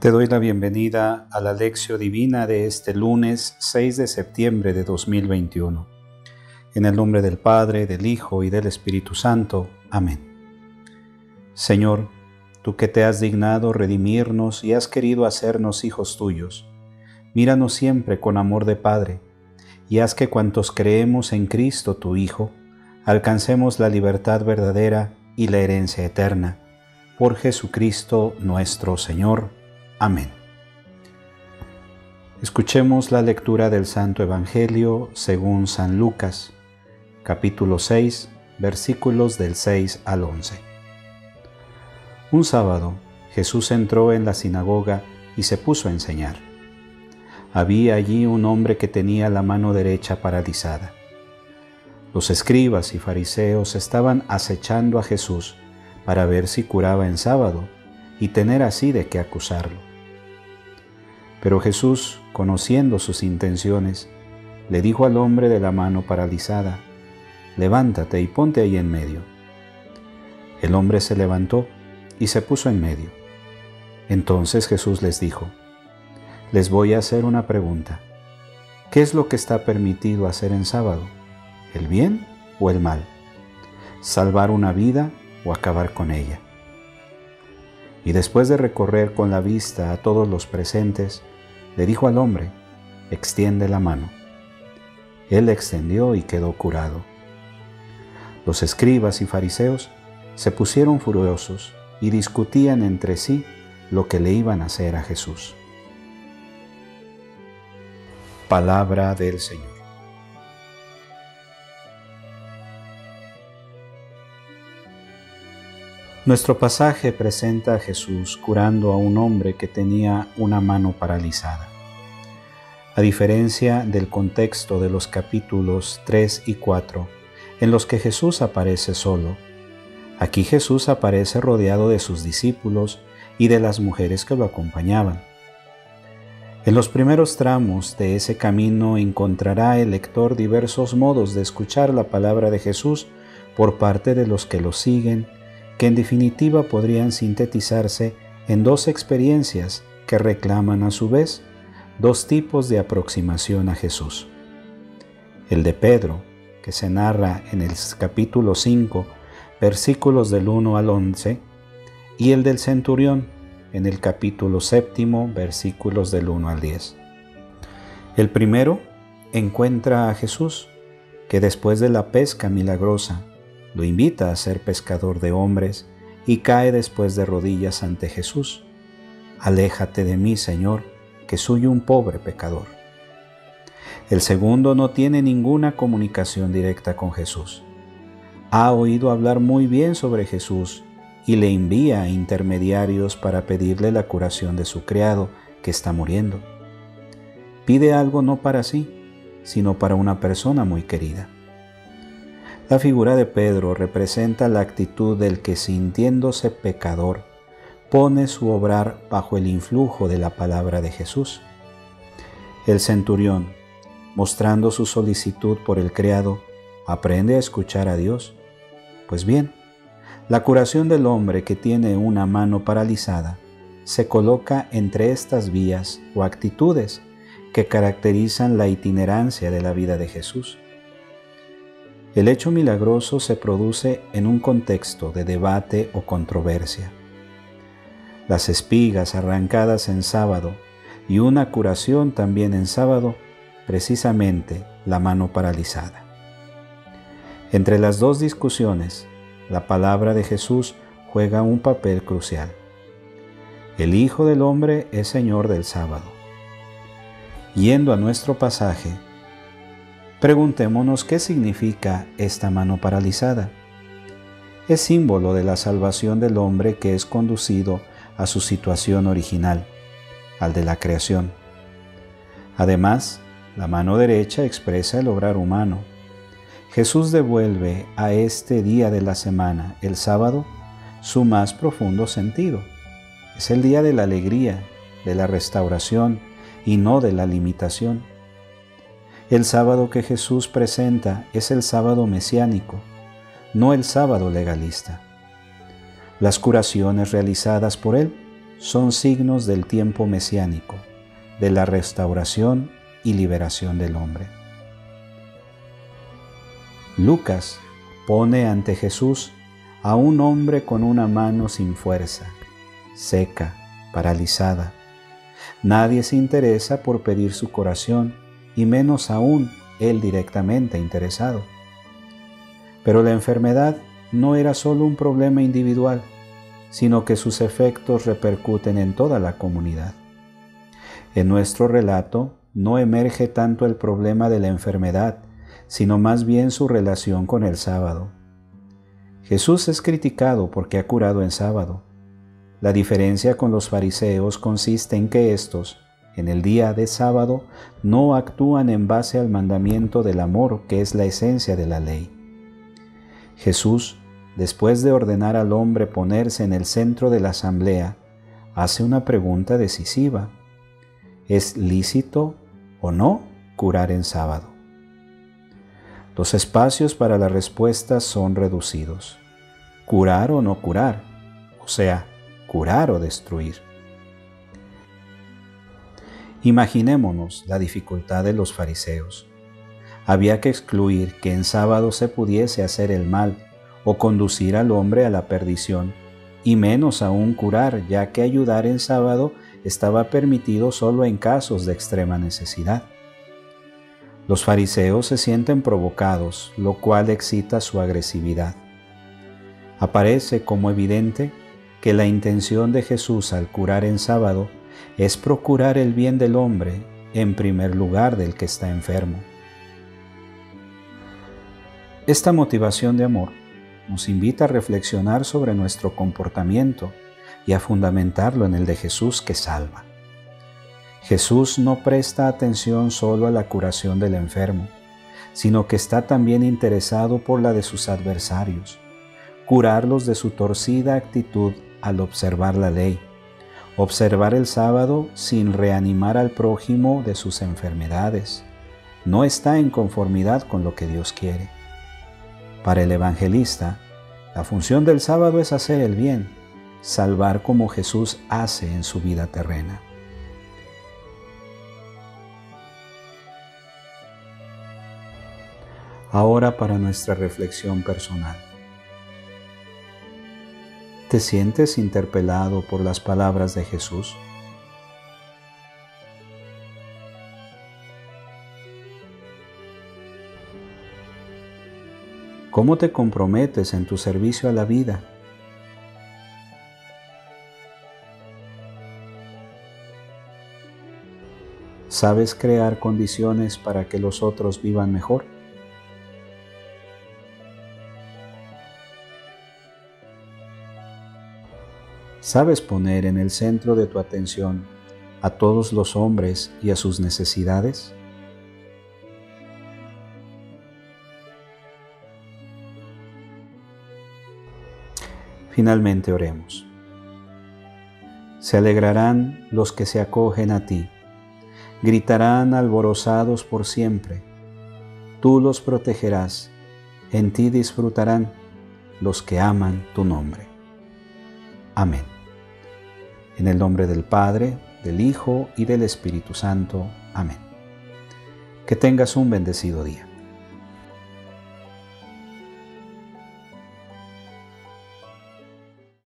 Te doy la bienvenida a la lección divina de este lunes 6 de septiembre de 2021. En el nombre del Padre, del Hijo y del Espíritu Santo. Amén. Señor, tú que te has dignado redimirnos y has querido hacernos hijos tuyos, míranos siempre con amor de Padre, y haz que cuantos creemos en Cristo tu Hijo, alcancemos la libertad verdadera y la herencia eterna. Por Jesucristo nuestro Señor. Amén. Escuchemos la lectura del Santo Evangelio según San Lucas, capítulo 6, versículos del 6 al 11. Un sábado, Jesús entró en la sinagoga y se puso a enseñar. Había allí un hombre que tenía la mano derecha paralizada. Los escribas y fariseos estaban acechando a Jesús para ver si curaba en sábado y tener así de qué acusarlo. Pero Jesús, conociendo sus intenciones, le dijo al hombre de la mano paralizada, levántate y ponte ahí en medio. El hombre se levantó y se puso en medio. Entonces Jesús les dijo, les voy a hacer una pregunta. ¿Qué es lo que está permitido hacer en sábado? ¿El bien o el mal? ¿Salvar una vida o acabar con ella? Y después de recorrer con la vista a todos los presentes, le dijo al hombre, extiende la mano. Él extendió y quedó curado. Los escribas y fariseos se pusieron furiosos y discutían entre sí lo que le iban a hacer a Jesús. Palabra del Señor. Nuestro pasaje presenta a Jesús curando a un hombre que tenía una mano paralizada. A diferencia del contexto de los capítulos 3 y 4, en los que Jesús aparece solo, aquí Jesús aparece rodeado de sus discípulos y de las mujeres que lo acompañaban. En los primeros tramos de ese camino encontrará el lector diversos modos de escuchar la palabra de Jesús por parte de los que lo siguen que en definitiva podrían sintetizarse en dos experiencias que reclaman a su vez dos tipos de aproximación a Jesús. El de Pedro, que se narra en el capítulo 5, versículos del 1 al 11, y el del centurión, en el capítulo 7, versículos del 1 al 10. El primero encuentra a Jesús, que después de la pesca milagrosa lo invita a ser pescador de hombres y cae después de rodillas ante Jesús. Aléjate de mí, Señor, que soy un pobre pecador. El segundo no tiene ninguna comunicación directa con Jesús. Ha oído hablar muy bien sobre Jesús y le envía intermediarios para pedirle la curación de su criado que está muriendo. Pide algo no para sí, sino para una persona muy querida. La figura de Pedro representa la actitud del que sintiéndose pecador, pone su obrar bajo el influjo de la palabra de Jesús. El centurión, mostrando su solicitud por el criado, aprende a escuchar a Dios. Pues bien, la curación del hombre que tiene una mano paralizada se coloca entre estas vías o actitudes que caracterizan la itinerancia de la vida de Jesús. El hecho milagroso se produce en un contexto de debate o controversia. Las espigas arrancadas en sábado y una curación también en sábado, precisamente la mano paralizada. Entre las dos discusiones, la palabra de Jesús juega un papel crucial. El Hijo del Hombre es Señor del sábado. Yendo a nuestro pasaje, Preguntémonos qué significa esta mano paralizada. Es símbolo de la salvación del hombre que es conducido a su situación original, al de la creación. Además, la mano derecha expresa el obrar humano. Jesús devuelve a este día de la semana, el sábado, su más profundo sentido. Es el día de la alegría, de la restauración y no de la limitación. El sábado que Jesús presenta es el sábado mesiánico, no el sábado legalista. Las curaciones realizadas por Él son signos del tiempo mesiánico, de la restauración y liberación del hombre. Lucas pone ante Jesús a un hombre con una mano sin fuerza, seca, paralizada. Nadie se interesa por pedir su curación, y menos aún él directamente interesado. Pero la enfermedad no era solo un problema individual, sino que sus efectos repercuten en toda la comunidad. En nuestro relato no emerge tanto el problema de la enfermedad, sino más bien su relación con el sábado. Jesús es criticado porque ha curado en sábado. La diferencia con los fariseos consiste en que éstos, en el día de sábado, no actúan en base al mandamiento del amor que es la esencia de la ley. Jesús, después de ordenar al hombre ponerse en el centro de la asamblea, hace una pregunta decisiva. ¿Es lícito o no curar en sábado? Los espacios para la respuesta son reducidos. Curar o no curar, o sea, curar o destruir. Imaginémonos la dificultad de los fariseos. Había que excluir que en sábado se pudiese hacer el mal o conducir al hombre a la perdición, y menos aún curar, ya que ayudar en sábado estaba permitido solo en casos de extrema necesidad. Los fariseos se sienten provocados, lo cual excita su agresividad. Aparece como evidente que la intención de Jesús al curar en sábado es procurar el bien del hombre en primer lugar del que está enfermo. Esta motivación de amor nos invita a reflexionar sobre nuestro comportamiento y a fundamentarlo en el de Jesús que salva. Jesús no presta atención solo a la curación del enfermo, sino que está también interesado por la de sus adversarios, curarlos de su torcida actitud al observar la ley, observar el sábado sin reanimar al prójimo de sus enfermedades. No está en conformidad con lo que Dios quiere. Para el evangelista, la función del sábado es hacer el bien, salvar como Jesús hace en su vida terrena. Ahora para nuestra reflexión personal. ¿Te sientes interpelado por las palabras de Jesús? ¿Cómo te comprometes en tu servicio a la vida? ¿Sabes crear condiciones para que los otros vivan mejor? ¿Sabes poner en el centro de tu atención a todos los hombres y a sus necesidades? Finalmente oremos. Se alegrarán los que se acogen a ti, gritarán alborozados por siempre. Tú los protegerás, en ti disfrutarán los que aman tu nombre. Amén. En el nombre del Padre, del Hijo y del Espíritu Santo. Amén. Que tengas un bendecido día.